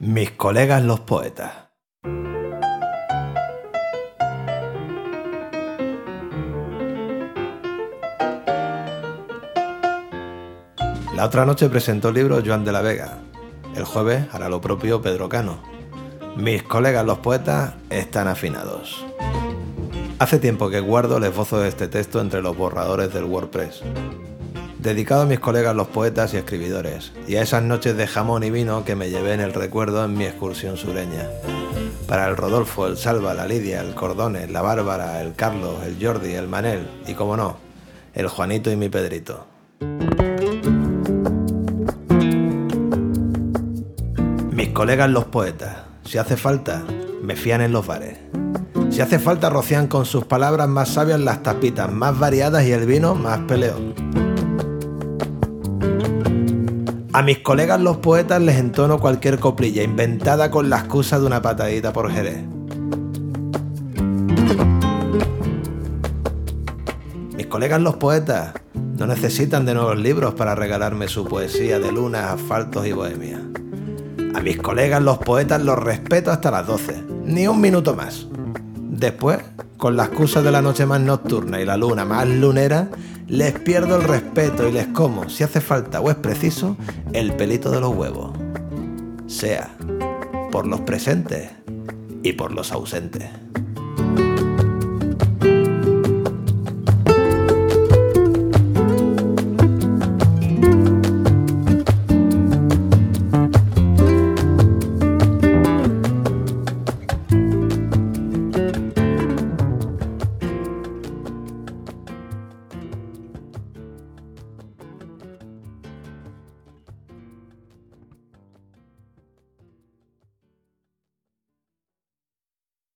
Mis colegas los poetas. La otra noche presentó el libro Joan de la Vega. El jueves hará lo propio Pedro Cano. Mis colegas los poetas están afinados. Hace tiempo que guardo el esbozo de este texto entre los borradores del WordPress. Dedicado a mis colegas los poetas y escribidores, y a esas noches de jamón y vino que me llevé en el recuerdo en mi excursión sureña. Para el Rodolfo, el Salva, la Lidia, el Cordones, la Bárbara, el Carlos, el Jordi, el Manel y, como no, el Juanito y mi Pedrito. Mis colegas los poetas, si hace falta, me fían en los bares. Si hace falta, rocian con sus palabras más sabias las tapitas más variadas y el vino más peleón. A mis colegas los poetas les entono cualquier coplilla inventada con la excusa de una patadita por Jerez. Mis colegas los poetas no necesitan de nuevos libros para regalarme su poesía de lunas, asfaltos y bohemia. A mis colegas los poetas los respeto hasta las 12, ni un minuto más. Después, con la excusa de la noche más nocturna y la luna más lunera, les pierdo el respeto y les como, si hace falta o es preciso, el pelito de los huevos. Sea por los presentes y por los ausentes.